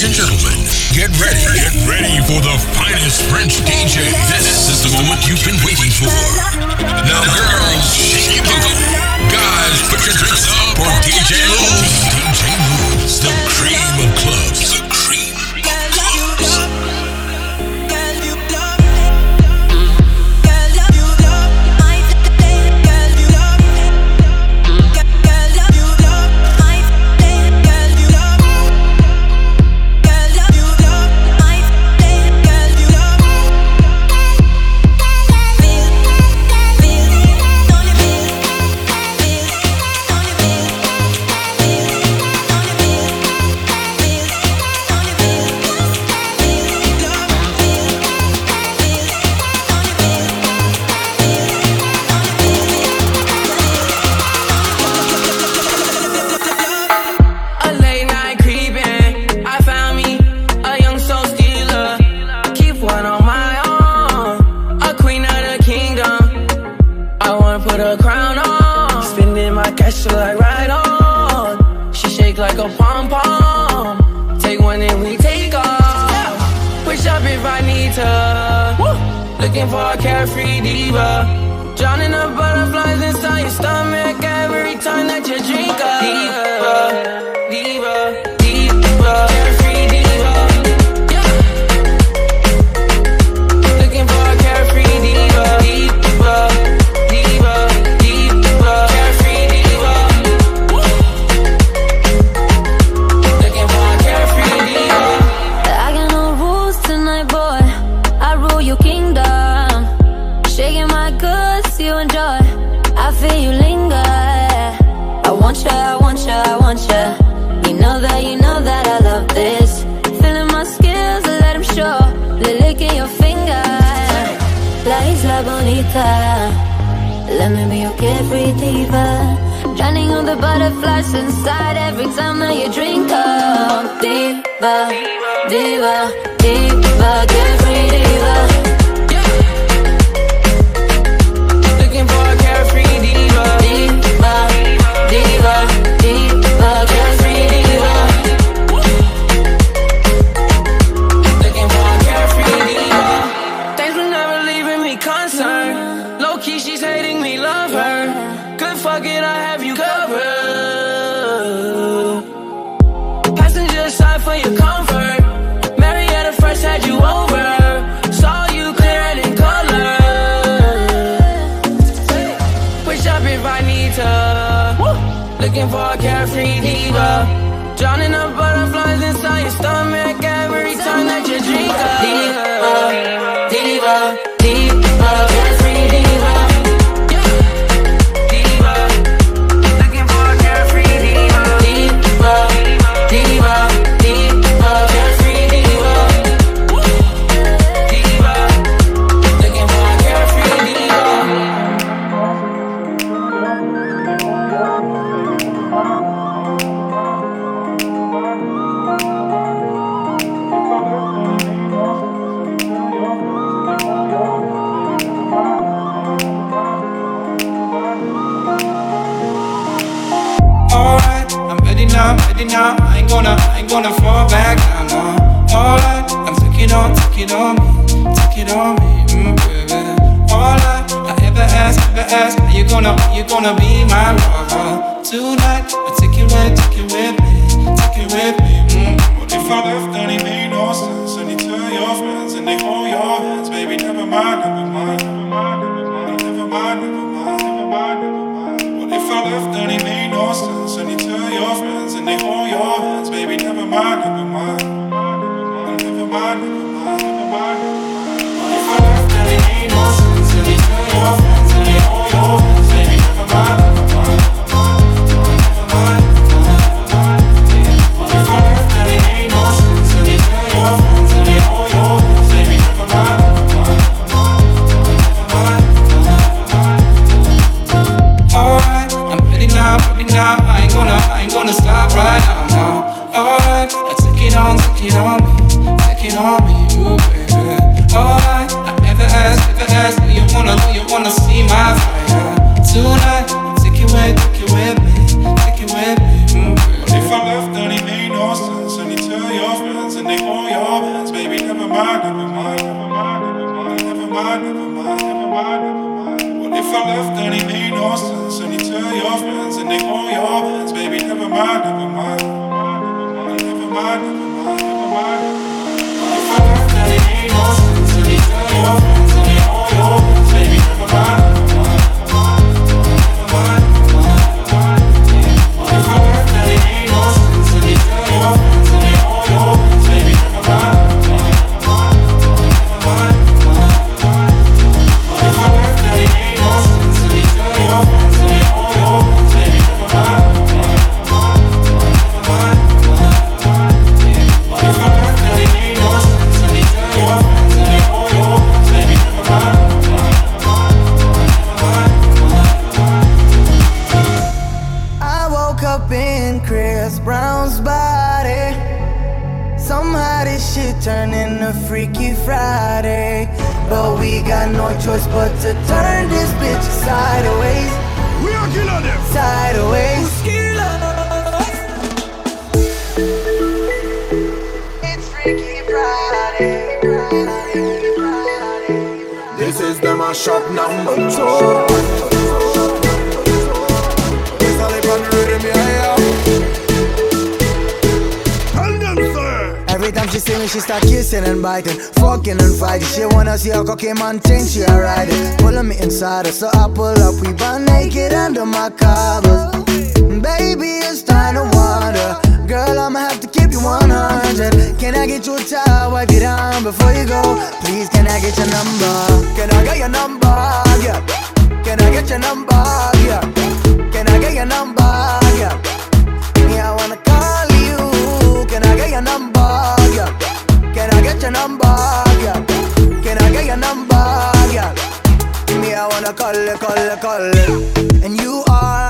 Ladies and gentlemen, get ready. Get ready for the finest French DJ. This is the moment you've been waiting for. Now, girls, shake your booty. Guys, put your drinks up Or DJ Lou. DJ Lou's the cream of clubs. the you wanna, you wanna see my me, she start kissing and biting, fucking and fighting. She wanna see how cocky man change. she a riding. Pulling me inside her, so I pull up, we burn naked under my covers. Baby, it's time to wander. Girl, I'ma have to keep you 100. Can I get you a towel, wipe you down before you go? Please, can I get your number? Can I get your number? Yeah. Can I get your number? Yeah. Can I get your number? Yeah. Yeah, I wanna call you. Can I get your number? Can I get your number, girl? Can I get your number, girl? Me, I wanna call it, call it, call it. And you are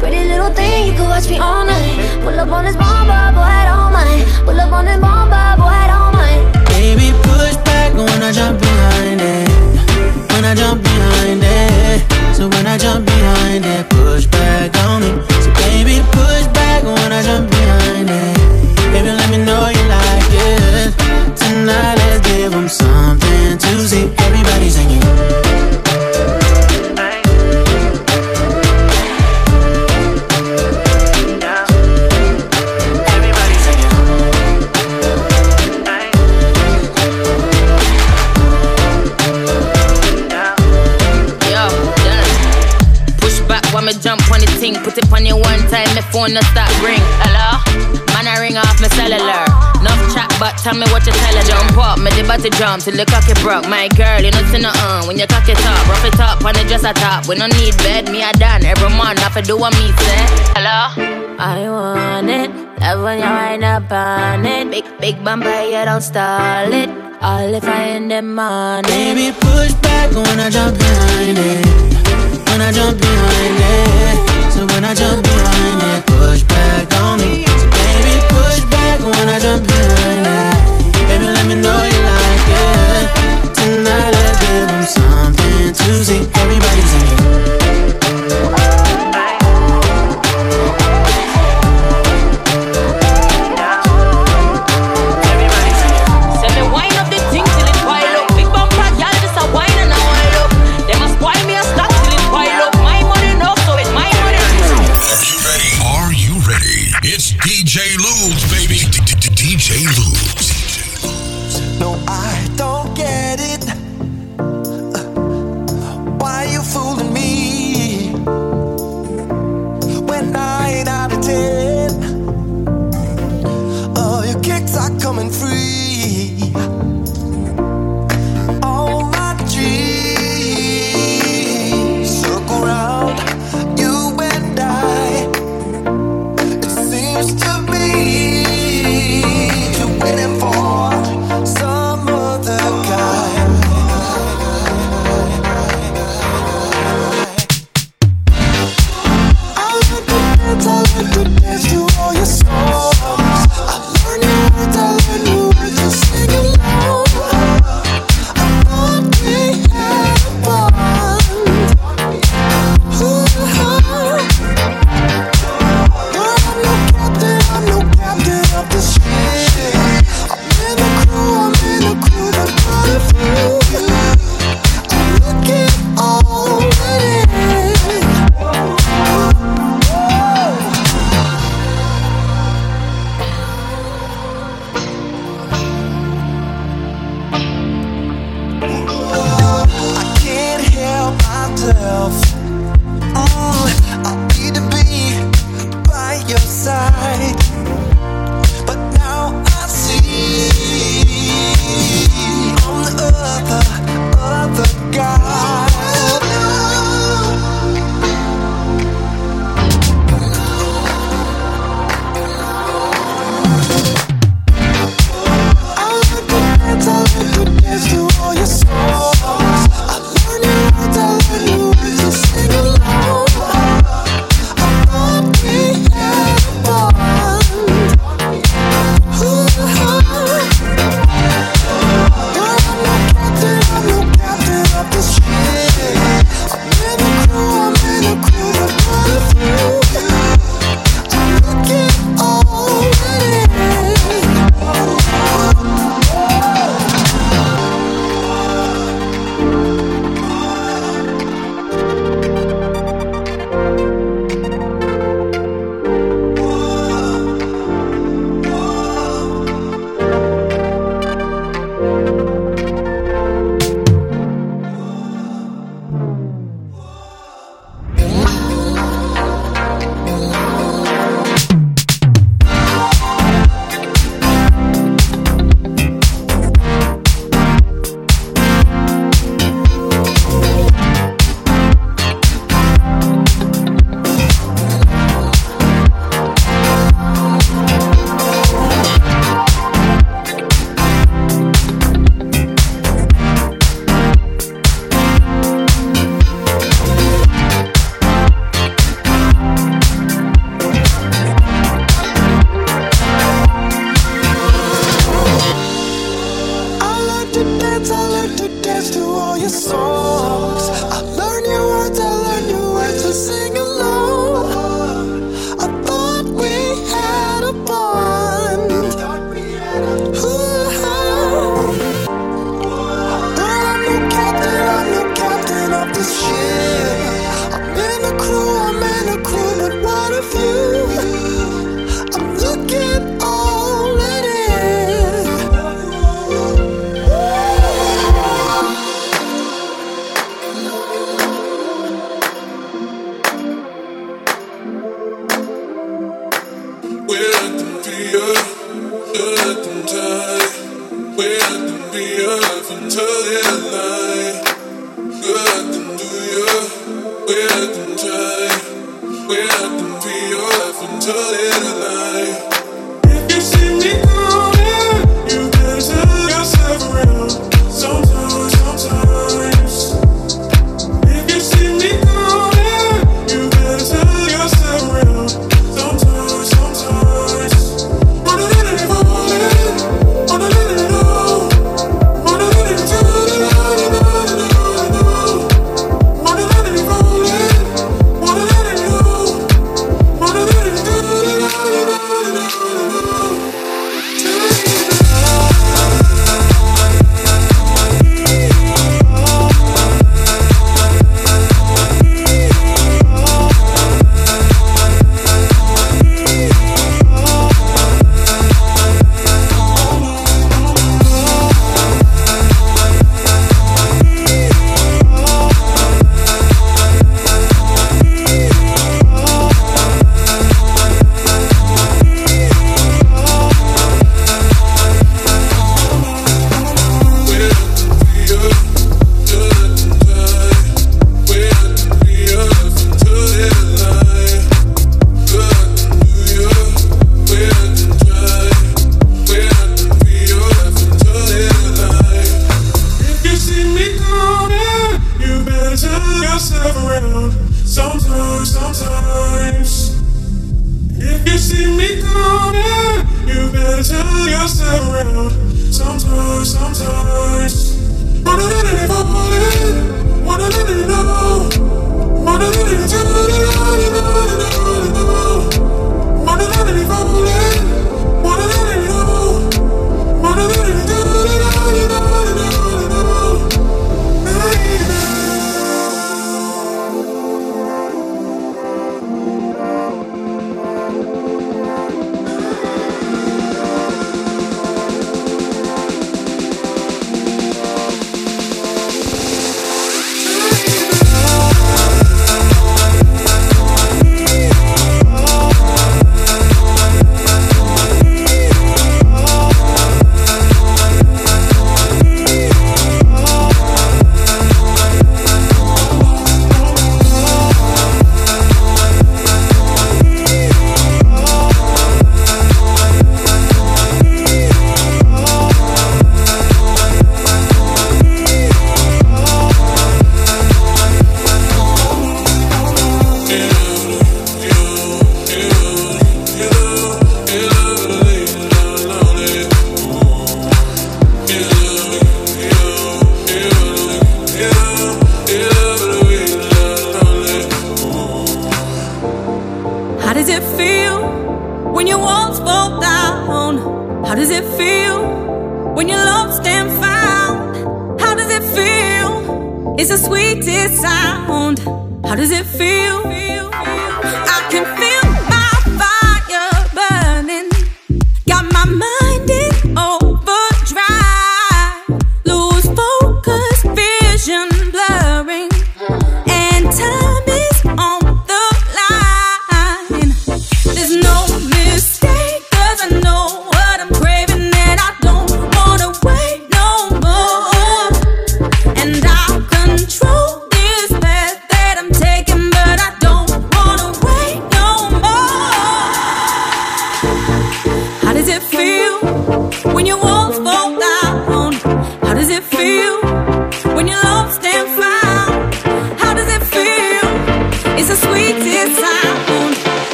Pretty little thing, you can watch me all night. Pull up on this bomb, boy, head all mine. Pull up on this bomb, boy, head all mine. Baby, push back when I jump behind it. When I jump behind it. So when I jump behind it, push back on me. So baby, push back when I jump behind it. Baby, let me know you like it. Tonight, let's give them something to see. Put it on you one time, my phone no stop ring. Hello? Man, I ring off my cellular. No chat, but tell me what you tell her. Jump up, make the body jump till the cocky broke. My girl, you know see nothing uh, when you cocky top. Rough it up on the dresser top. We no need bed, me I done every month. I do what me say. Hello? I want it. Love when you wind up on it. Big, big bumper, you don't stall it. All if I in the morning. Baby, push back when I drop. More.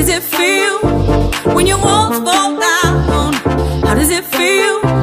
does it feel when your walls fall down? How does it feel?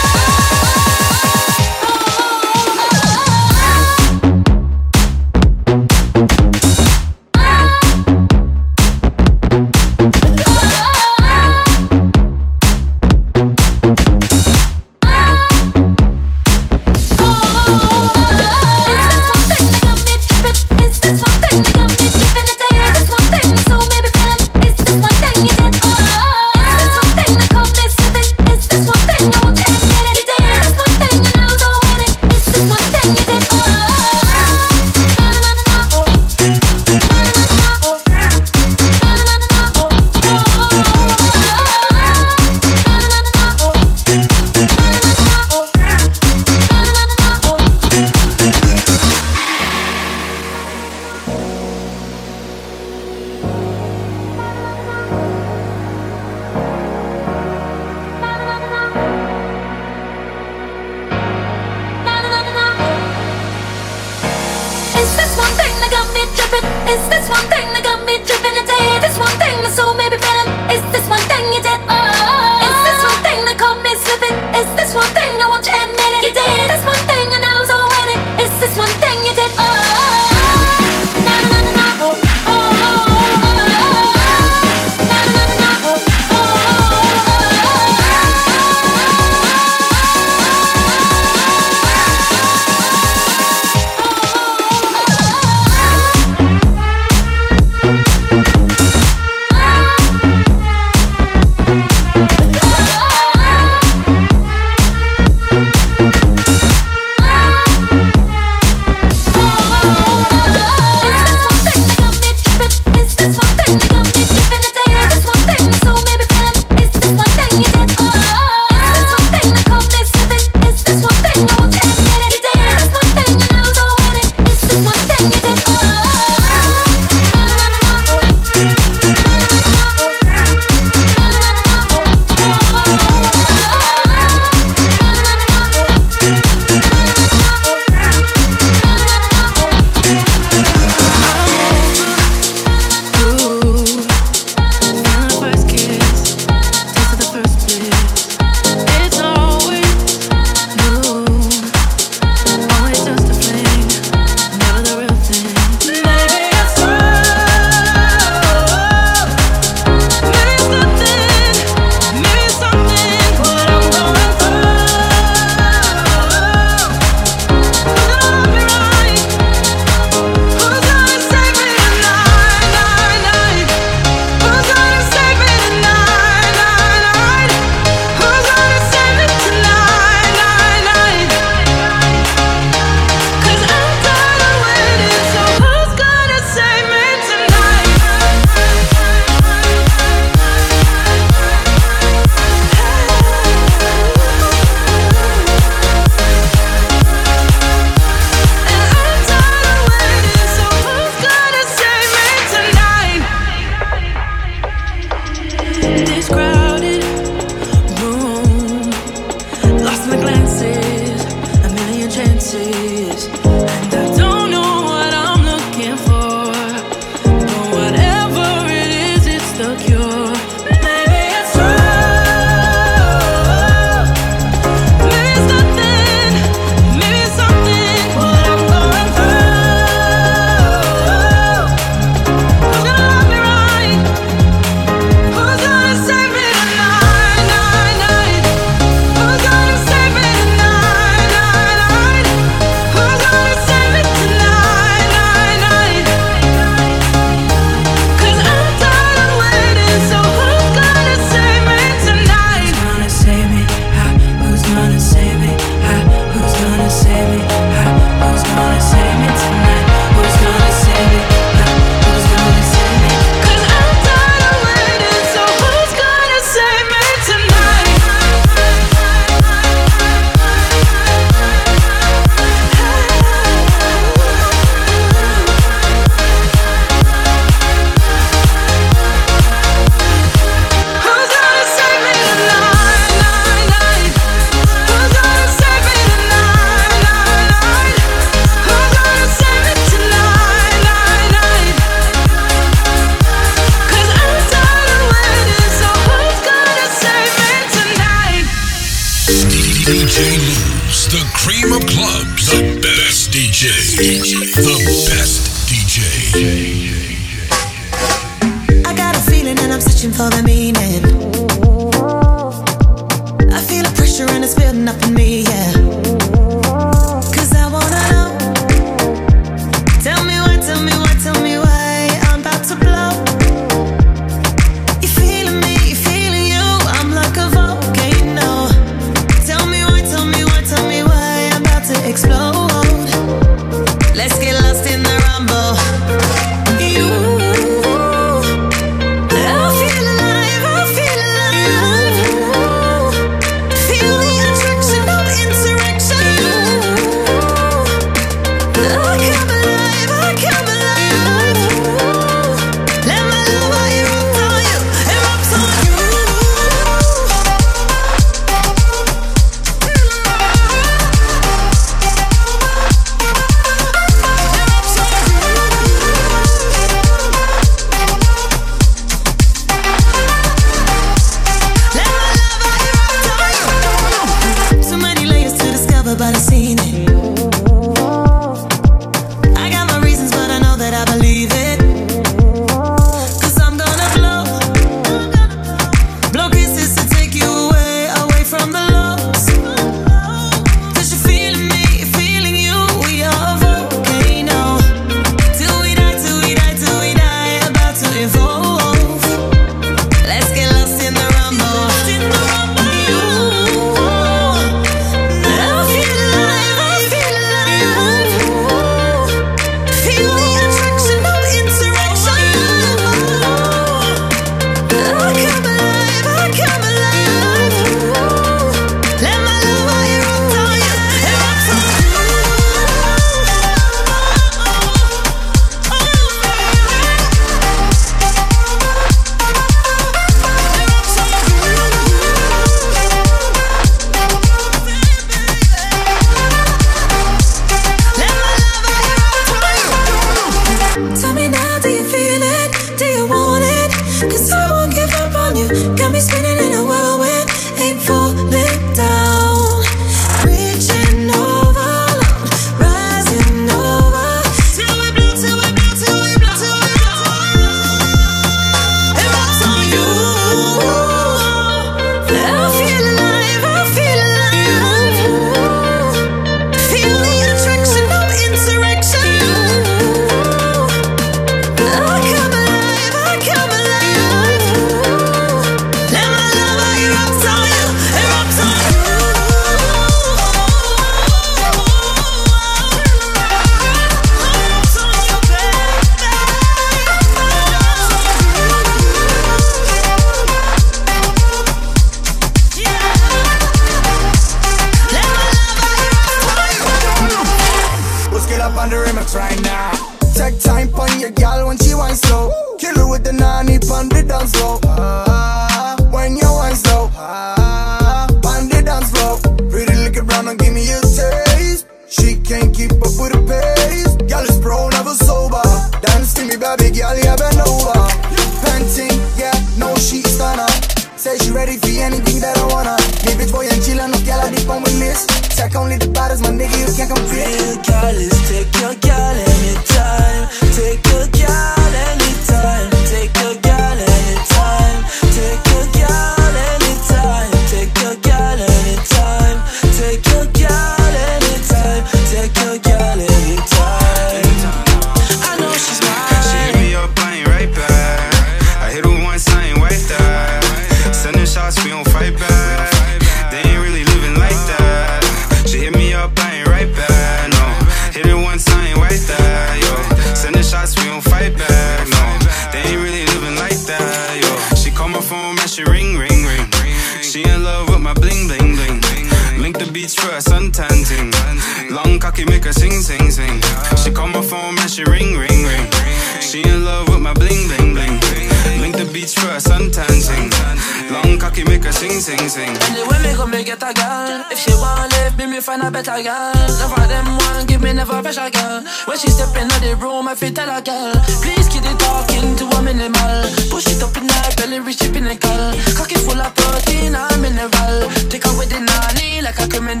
sing, sing, sing. Anyway, me go me get a girl. If she wanna live, me me find a better girl. Never them one give me never pressure girl. When she step in the room, I feel tell a girl. Please keep the talking to a minimal. Push it up in the belly, reach it pinnacle. Cocky full of protein and mineral. Take away the nanny like a criminal.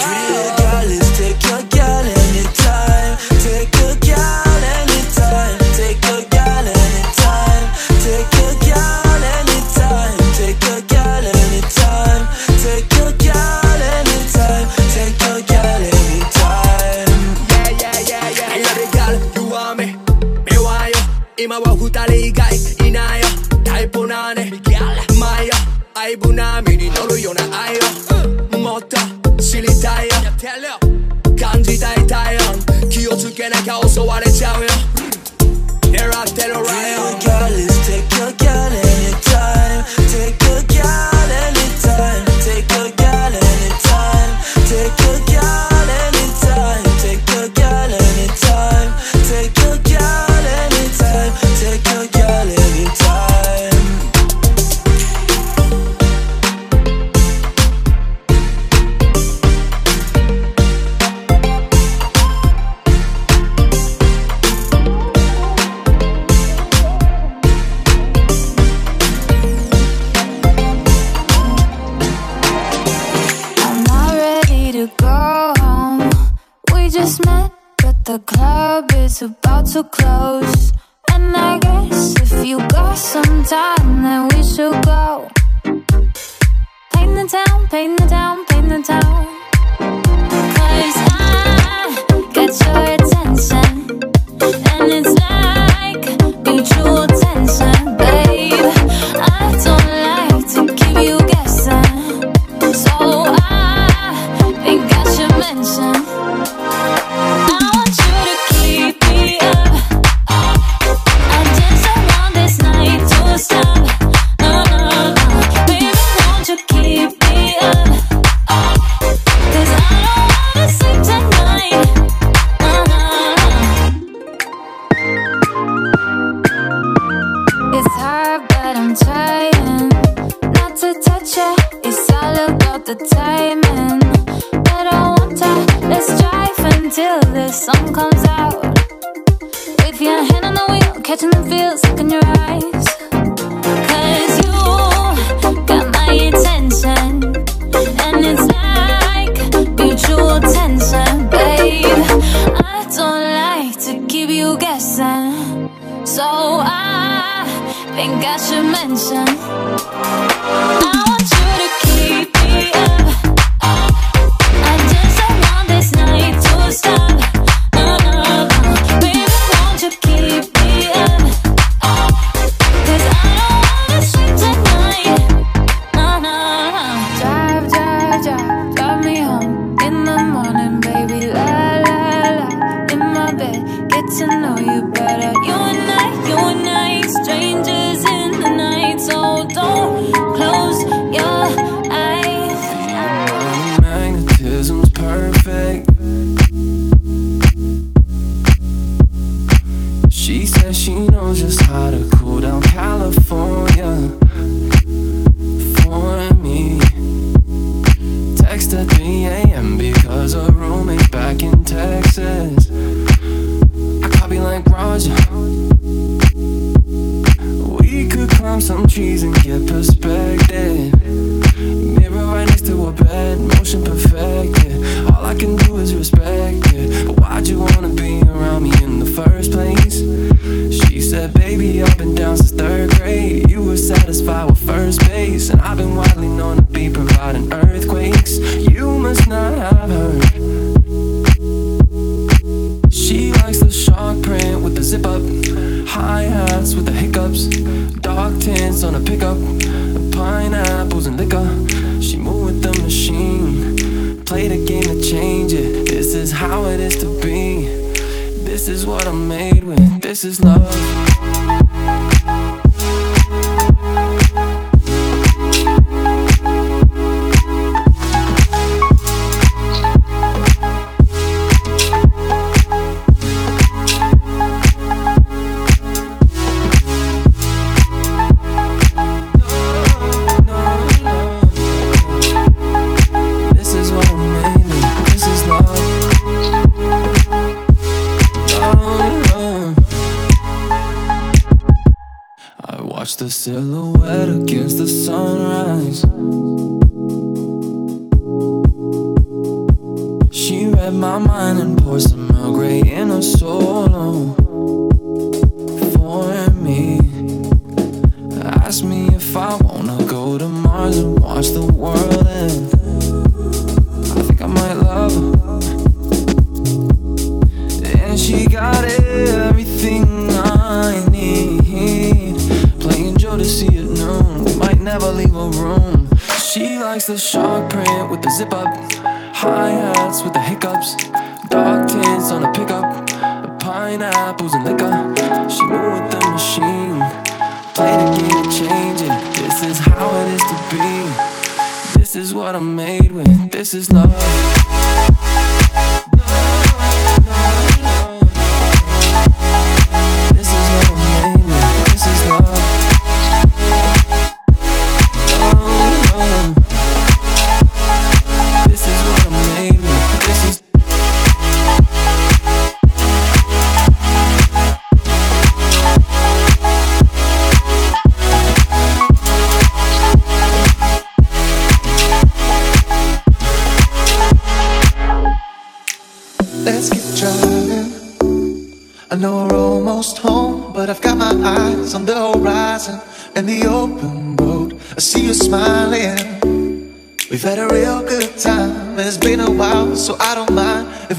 Dream. イブ波に乗るような愛を、もっと知りたいよ。感じたい体温気をつけなきゃ襲われちゃうよ。狙ってるライオン。close. So I think I should mention. I I'm made with. This is love. so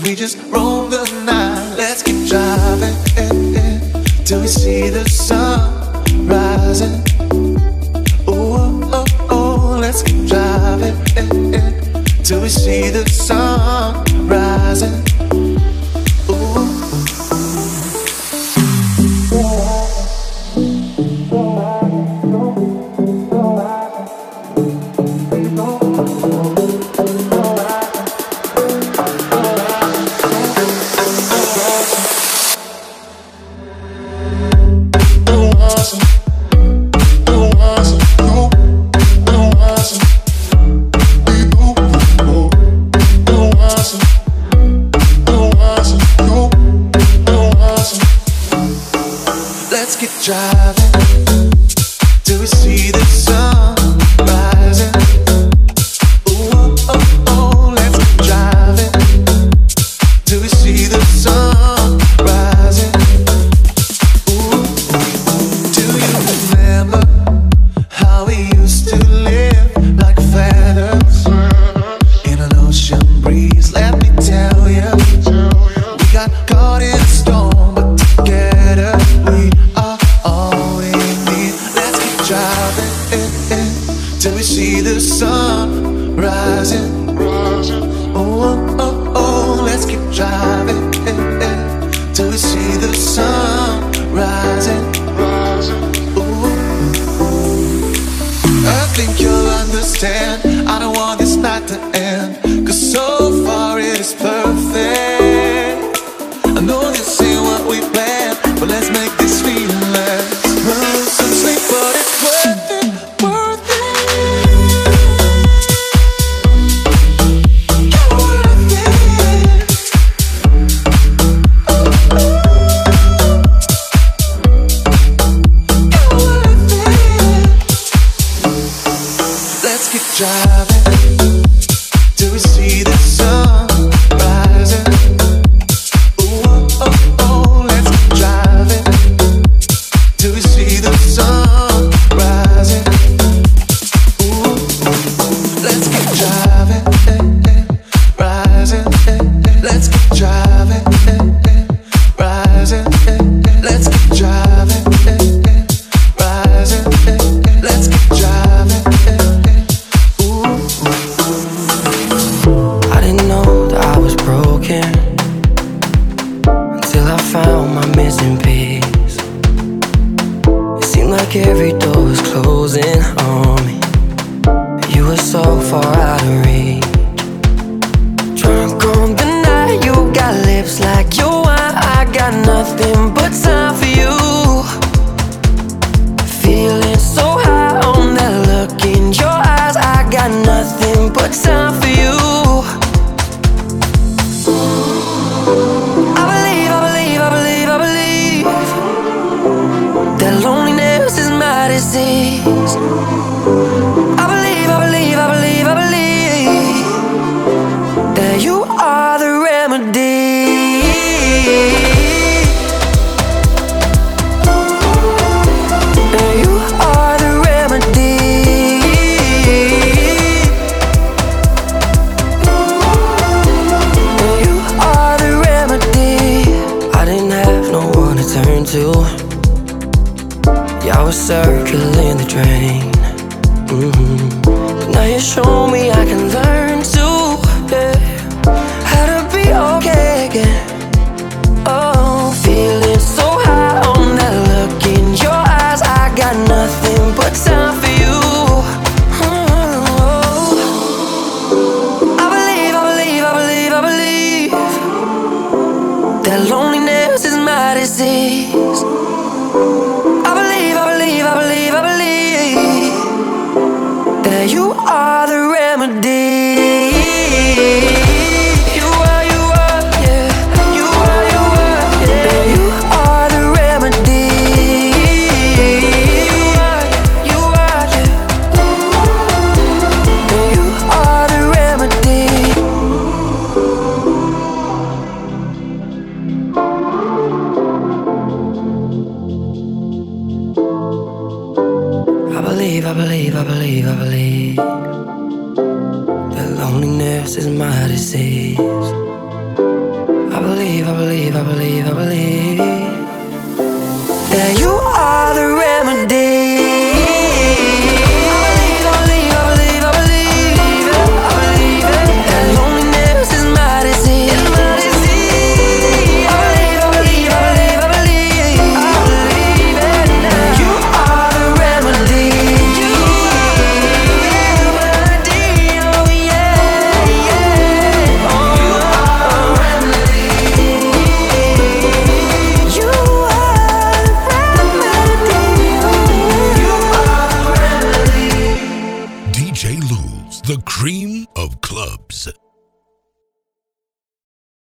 we just roam